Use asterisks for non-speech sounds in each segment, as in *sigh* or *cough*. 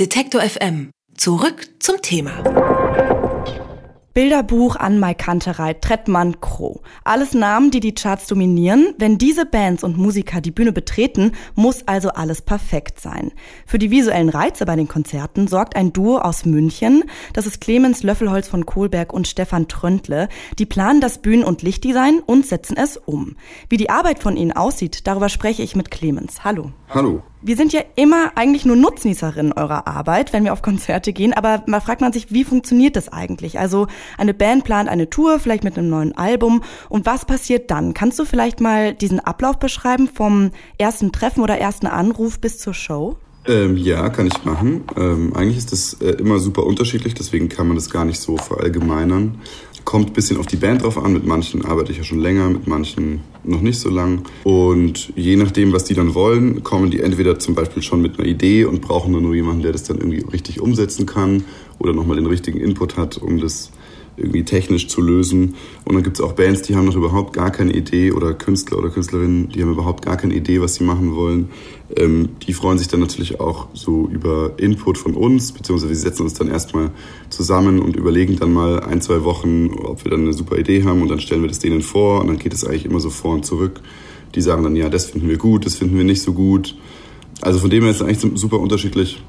Detektor FM. Zurück zum Thema. Bilderbuch an Maikanterei, Trettmann, Crow. Alles Namen, die die Charts dominieren. Wenn diese Bands und Musiker die Bühne betreten, muss also alles perfekt sein. Für die visuellen Reize bei den Konzerten sorgt ein Duo aus München. Das ist Clemens Löffelholz von Kohlberg und Stefan Tröntle. Die planen das Bühnen- und Lichtdesign und setzen es um. Wie die Arbeit von ihnen aussieht, darüber spreche ich mit Clemens. Hallo. Hallo. Wir sind ja immer eigentlich nur Nutznießerinnen eurer Arbeit, wenn wir auf Konzerte gehen, aber mal fragt man sich, wie funktioniert das eigentlich? Also eine Band plant eine Tour, vielleicht mit einem neuen Album und was passiert dann? Kannst du vielleicht mal diesen Ablauf beschreiben vom ersten Treffen oder ersten Anruf bis zur Show? Ähm, ja, kann ich machen. Ähm, eigentlich ist das äh, immer super unterschiedlich, deswegen kann man das gar nicht so verallgemeinern. Kommt ein bisschen auf die Band drauf an. Mit manchen arbeite ich ja schon länger, mit manchen noch nicht so lang. Und je nachdem, was die dann wollen, kommen die entweder zum Beispiel schon mit einer Idee und brauchen dann nur jemanden, der das dann irgendwie richtig umsetzen kann oder nochmal den richtigen Input hat, um das irgendwie technisch zu lösen. Und dann gibt es auch Bands, die haben noch überhaupt gar keine Idee oder Künstler oder Künstlerinnen, die haben überhaupt gar keine Idee, was sie machen wollen. Ähm, die freuen sich dann natürlich auch so über Input von uns, beziehungsweise wir setzen uns dann erstmal zusammen und überlegen dann mal ein, zwei Wochen, ob wir dann eine super Idee haben und dann stellen wir das denen vor und dann geht es eigentlich immer so vor und zurück. Die sagen dann, ja, das finden wir gut, das finden wir nicht so gut. Also von dem her ist es eigentlich super unterschiedlich.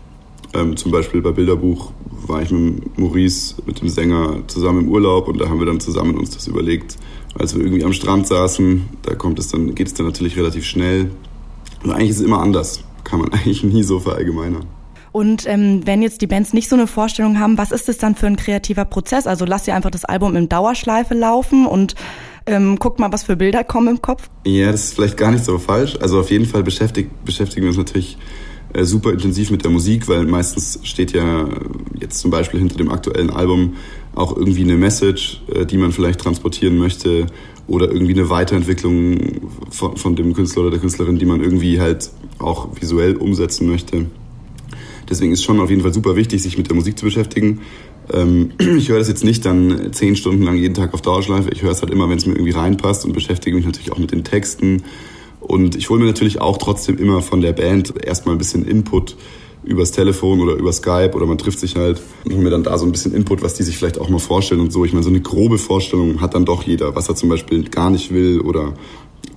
Ähm, zum Beispiel bei Bilderbuch war ich mit Maurice, mit dem Sänger, zusammen im Urlaub und da haben wir dann zusammen uns das überlegt. Als wir irgendwie am Strand saßen, da kommt es dann, geht es dann natürlich relativ schnell. Und eigentlich ist es immer anders. Kann man *laughs* eigentlich nie so verallgemeinern. Und ähm, wenn jetzt die Bands nicht so eine Vorstellung haben, was ist das dann für ein kreativer Prozess? Also lasst ihr einfach das Album in Dauerschleife laufen und ähm, guckt mal, was für Bilder kommen im Kopf? Ja, das ist vielleicht gar nicht so falsch. Also auf jeden Fall beschäftigt, beschäftigen wir uns natürlich super intensiv mit der Musik, weil meistens steht ja jetzt zum Beispiel hinter dem aktuellen Album auch irgendwie eine Message, äh, die man vielleicht transportieren möchte oder irgendwie eine Weiterentwicklung von, von dem Künstler oder der Künstlerin, die man irgendwie halt auch visuell umsetzen möchte. Deswegen ist schon auf jeden Fall super wichtig, sich mit der Musik zu beschäftigen. Ähm, *clears throat* ich höre das jetzt nicht dann zehn Stunden lang jeden Tag auf Dauerschleife. Ich höre es halt immer, wenn es mir irgendwie reinpasst und beschäftige mich natürlich auch mit den Texten und ich hole mir natürlich auch trotzdem immer von der Band erstmal ein bisschen Input übers Telefon oder über Skype oder man trifft sich halt und hole mir dann da so ein bisschen Input, was die sich vielleicht auch mal vorstellen und so. Ich meine, so eine grobe Vorstellung hat dann doch jeder, was er zum Beispiel gar nicht will oder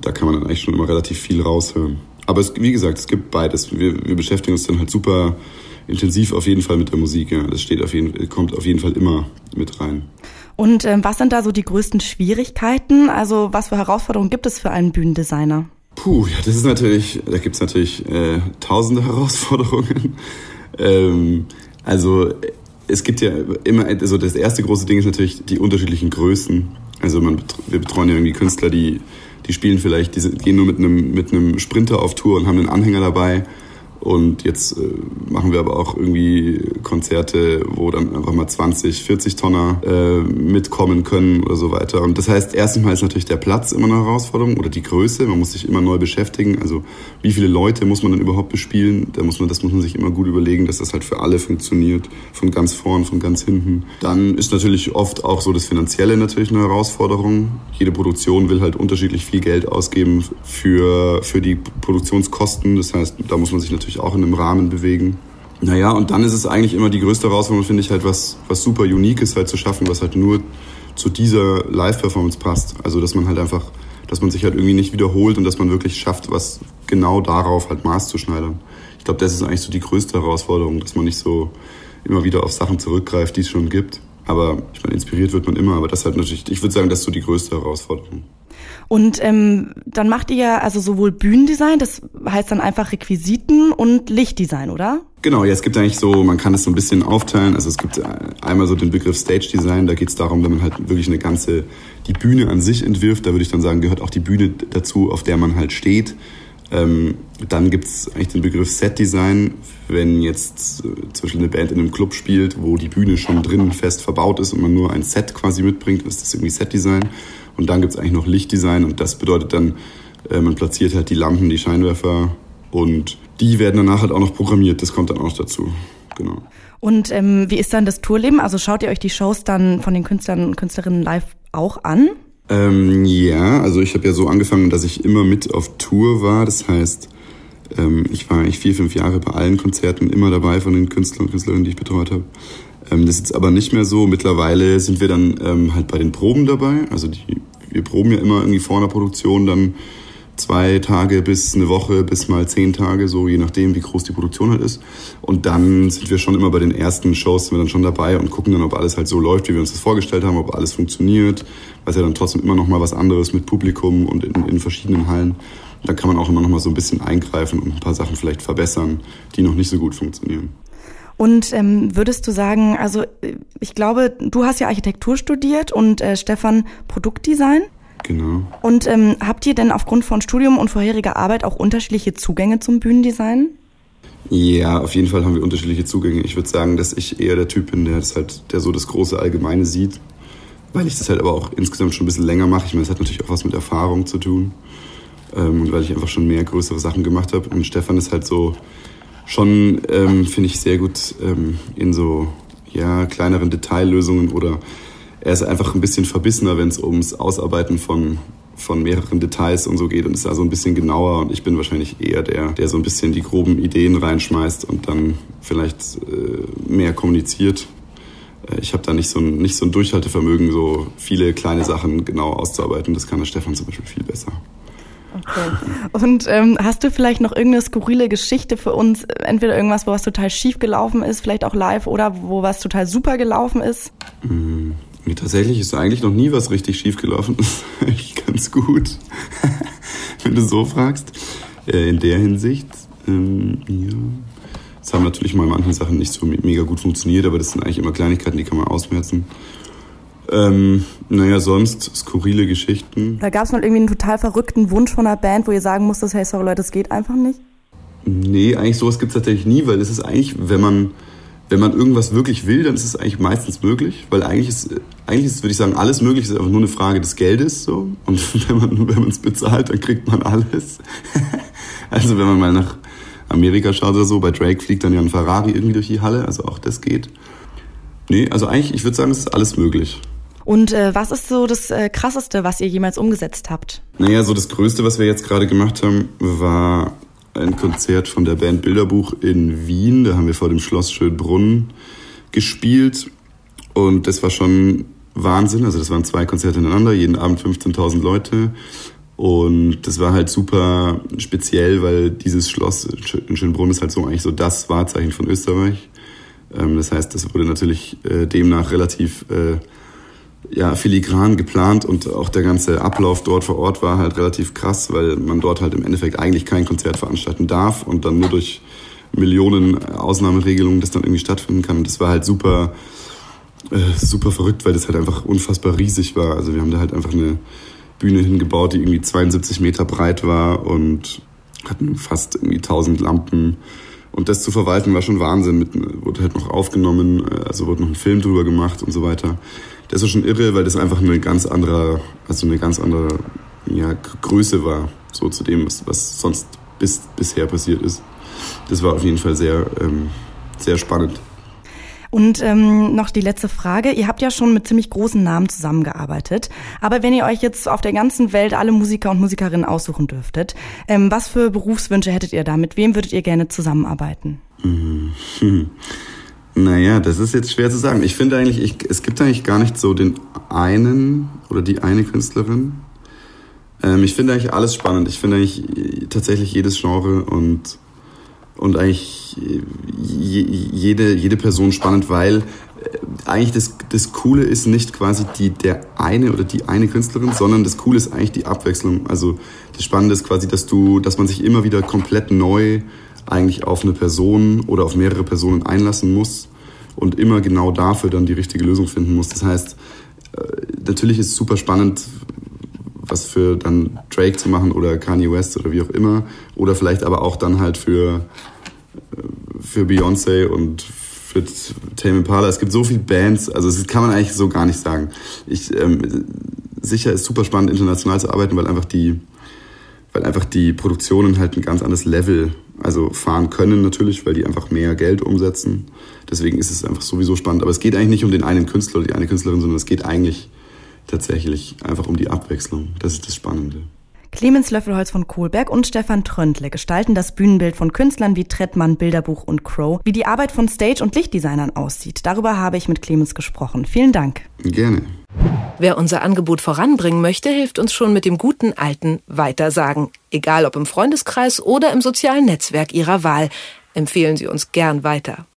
da kann man dann eigentlich schon immer relativ viel raushören. Aber es, wie gesagt, es gibt beides. Wir, wir beschäftigen uns dann halt super intensiv auf jeden Fall mit der Musik. Ja. Das steht auf jeden, kommt auf jeden Fall immer mit rein. Und ähm, was sind da so die größten Schwierigkeiten? Also was für Herausforderungen gibt es für einen Bühnendesigner? Puh, ja, das ist natürlich, da gibt's natürlich äh, tausende *laughs* Herausforderungen. ähm, also es gibt ja immer, also das erste große Ding ist natürlich die unterschiedlichen Größen. Also man, wir betreuen ja irgendwie Künstler, die, die spielen vielleicht, die gehen nur mit einem, mit einem Sprinter auf Tour und haben einen Anhänger dabei und jetzt äh, machen wir aber auch irgendwie Konzerte, wo dann einfach mal 20, 40 Tonner äh, mitkommen können oder so weiter. Und das heißt, erstens mal ist natürlich der Platz immer eine Herausforderung oder die Größe. Man muss sich immer neu beschäftigen. Also wie viele Leute muss man dann überhaupt bespielen? Da muss man, das muss man sich immer gut überlegen, dass das halt für alle funktioniert. Von ganz vorn, von ganz hinten. Dann ist natürlich oft auch so das Finanzielle natürlich eine Herausforderung. Jede Produktion will halt unterschiedlich viel Geld ausgeben für, für die Produktionskosten. Das heißt, da muss man sich natürlich natürlich auch in einem Rahmen bewegen. Naja, und dann ist es eigentlich immer die größte Herausforderung, finde ich, halt was, was super Uniques halt zu schaffen, was halt nur zu dieser Live-Performance passt. Also, dass man halt einfach, dass man sich halt irgendwie nicht wiederholt und dass man wirklich schafft, was genau darauf halt Maß zu schneidern. Ich glaube, das ist eigentlich so die größte Herausforderung, dass man nicht so immer wieder auf Sachen zurückgreift, die es schon gibt. Aber ich meine, inspiriert wird man immer, aber das halt natürlich, ich würde sagen, das ist so die größte Herausforderung. Und ähm, dann macht ihr ja also sowohl Bühnendesign, das heißt dann einfach Requisiten und Lichtdesign, oder? Genau, ja, es gibt eigentlich so, man kann es so ein bisschen aufteilen. Also es gibt einmal so den Begriff Stage Design, da geht es darum, wenn man halt wirklich eine ganze, die Bühne an sich entwirft, da würde ich dann sagen, gehört auch die Bühne dazu, auf der man halt steht. Ähm, dann gibt's eigentlich den Begriff Set Design, wenn jetzt äh, Beispiel eine Band in einem Club spielt, wo die Bühne schon drinnen fest verbaut ist und man nur ein Set quasi mitbringt, ist das irgendwie Set Design. Und dann gibt es eigentlich noch Lichtdesign und das bedeutet dann, äh, man platziert halt die Lampen, die Scheinwerfer und die werden danach halt auch noch programmiert. Das kommt dann auch noch dazu. Genau. Und ähm, wie ist dann das Tourleben? Also schaut ihr euch die Shows dann von den Künstlern und Künstlerinnen live auch an? Ähm, ja, also ich habe ja so angefangen, dass ich immer mit auf Tour war. Das heißt, Ähm, ich war eigentlich vier, fünf Jahre bei allen Konzerten immer dabei von den Künstlern und Künstlerinnen, die ich betreut habe. Ähm, das ist jetzt aber nicht mehr so. Mittlerweile sind wir dann ähm, halt bei den Proben dabei. Also die, wir proben ja immer irgendwie vor einer Produktion dann zwei Tage bis eine Woche bis mal zehn Tage, so je nachdem, wie groß die Produktion halt ist. Und dann sind wir schon immer bei den ersten Shows, sind wir dann schon dabei und gucken dann, ob alles halt so läuft, wie wir uns das vorgestellt haben, ob alles funktioniert. Weil es ja dann trotzdem immer noch mal was anderes mit Publikum und in, in verschiedenen Hallen. Da kann man auch immer noch mal so ein bisschen eingreifen und ein paar Sachen vielleicht verbessern, die noch nicht so gut funktionieren. Und ähm, würdest du sagen, also ich glaube, du hast ja Architektur studiert und äh, Stefan Produktdesign? Genau. Und ähm, habt ihr denn aufgrund von Studium und vorheriger Arbeit auch unterschiedliche Zugänge zum Bühnendesign? Ja, auf jeden Fall haben wir unterschiedliche Zugänge. Ich würde sagen, dass ich eher der Typ bin, der das halt, der so das große Allgemeine sieht, weil ich das halt aber auch insgesamt schon ein bisschen länger mache. Ich meine, das hat natürlich auch was mit Erfahrung zu tun ähm, und weil ich einfach schon mehr größere Sachen gemacht habe. Und Stefan ist halt so schon, ähm, finde ich, sehr gut ähm, in so ja kleineren Detaillösungen oder er ist einfach ein bisschen verbissener, wenn es ums Ausarbeiten von von mehreren Details und so geht und ist da so ein bisschen genauer und ich bin wahrscheinlich eher der, der so ein bisschen die groben Ideen reinschmeißt und dann vielleicht äh, mehr kommuniziert. Äh, ich habe da nicht so, ein, nicht so ein Durchhaltevermögen, so viele kleine Sachen genau auszuarbeiten. Das kann der Stefan zum Beispiel viel besser. Okay. Und ähm, hast du vielleicht noch irgendeine skurrile Geschichte für uns? Entweder irgendwas, wo was total schief gelaufen ist, vielleicht auch live, oder wo was total super gelaufen ist? Mm. Tatsächlich ist eigentlich noch nie was richtig schief gelaufen. Das *laughs* ist eigentlich ganz gut, *laughs* wenn du so fragst. Äh, in der Hinsicht, ähm, ja. Es haben natürlich mal manche Sachen nicht so mega gut funktioniert, aber das sind eigentlich immer Kleinigkeiten, die kann man ausmerzen. Ähm, naja, sonst skurrile Geschichten. Da gab es mal irgendwie einen total verrückten Wunsch von einer Band, wo ihr sagen musstet, hey, sorry Leute, das geht einfach nicht? Nee, eigentlich sowas gibt es tatsächlich nie, weil es ist eigentlich, wenn man wenn man irgendwas wirklich will, dann ist es eigentlich meistens möglich, weil eigentlich ist, eigentlich ist, würde ich sagen, alles möglich, ist einfach nur eine Frage des Geldes, so. Und *laughs* wenn man, wenn man es bezahlt, dann kriegt man alles. *laughs* also wenn man mal nach Amerika schaut oder so, bei Drake fliegt dann ja ein Ferrari irgendwie durch die Halle, also auch das geht. Nee, also eigentlich, ich würde sagen, es ist alles möglich. Und äh, was ist so das äh, Krasseste, was ihr jemals umgesetzt habt? Naja, so das Größte, was wir jetzt gerade gemacht haben, war ein Konzert von der Band Bilderbuch in Wien. Da haben wir vor dem Schloss Schönbrunn gespielt. Und das war schon Wahnsinn. Also das waren zwei Konzerte ineinander, jeden Abend 15.000 Leute. Und das war halt super speziell, weil dieses Schloss in Schönbrunn ist halt so eigentlich so das Wahrzeichen von Österreich. Ähm, das heißt, das wurde natürlich äh, demnach relativ äh, ja, filigran geplant und auch der ganze Ablauf dort vor Ort war halt relativ krass, weil man dort halt im Endeffekt eigentlich kein Konzert veranstalten darf und dann nur durch Millionen Ausnahmeregelungen das dann irgendwie stattfinden kann. Und das war halt super, äh, super verrückt, weil das halt einfach unfassbar riesig war. Also wir haben da halt einfach eine Bühne hingebaut, die irgendwie 72 Meter breit war und hatten fast irgendwie 1000 Lampen. Und das zu verwalten war schon Wahnsinn. Mit, wurde halt noch aufgenommen, äh, also wurde noch ein Film drüber gemacht und so weiter das ist schon irre, weil das einfach eine ganz andere, also eine ganz andere ja, Größe war, so zu dem, was, was sonst bis, bisher passiert ist. Das war auf jeden Fall sehr, ähm, sehr spannend. Und ähm, noch die letzte Frage. Ihr habt ja schon mit ziemlich großen Namen zusammengearbeitet. Aber wenn ihr euch jetzt auf der ganzen Welt alle Musiker und Musikerinnen aussuchen dürftet, ähm, was für Berufswünsche hättet ihr da? Mit wem würdet ihr gerne zusammenarbeiten? Mhm. *laughs* Naja, das ist jetzt schwer zu sagen. Ich finde eigentlich, ich, es gibt eigentlich gar nicht so den einen oder die eine Künstlerin. Ähm, ich finde eigentlich alles spannend. Ich finde eigentlich tatsächlich jedes Genre und, und eigentlich je, jede, jede Person spannend, weil äh, eigentlich das, das Coole ist nicht quasi die, der eine oder die eine Künstlerin, sondern das Coole ist eigentlich die Abwechslung. Also das Spannende ist quasi, dass du, dass man sich immer wieder komplett neu eigentlich auf eine Person oder auf mehrere Personen einlassen muss und immer genau dafür dann die richtige Lösung finden muss. Das heißt, äh, natürlich ist es super spannend, was für dann Drake zu machen oder Kanye West oder wie auch immer. Oder vielleicht aber auch dann halt für, äh, für Beyoncé und für Tame Impala. Es gibt so viele Bands, also das kann man eigentlich so gar nicht sagen. Ich, ähm, sicher ist super spannend, international zu arbeiten, weil einfach die, weil einfach die Produktionen halt ein ganz anderes Level also fahren können natürlich, weil die einfach mehr Geld umsetzen. Deswegen ist es einfach sowieso spannend. Aber es geht eigentlich nicht um den einen Künstler oder die eine Künstlerin, sondern es geht eigentlich tatsächlich einfach um die Abwechslung. Das ist das Spannende. Clemens Löffelholz von Kohlberg und Stefan Tröndle gestalten das Bühnenbild von Künstlern wie Trettmann, Bilderbuch und Crow. Wie die Arbeit von Stage- und Lichtdesignern aussieht, darüber habe ich mit Clemens gesprochen. Vielen Dank. Gerne. Wer unser Angebot voranbringen möchte, hilft uns schon mit dem guten alten Weitersagen. Egal ob im Freundeskreis oder im sozialen Netzwerk Ihrer Wahl. Empfehlen Sie uns gern weiter.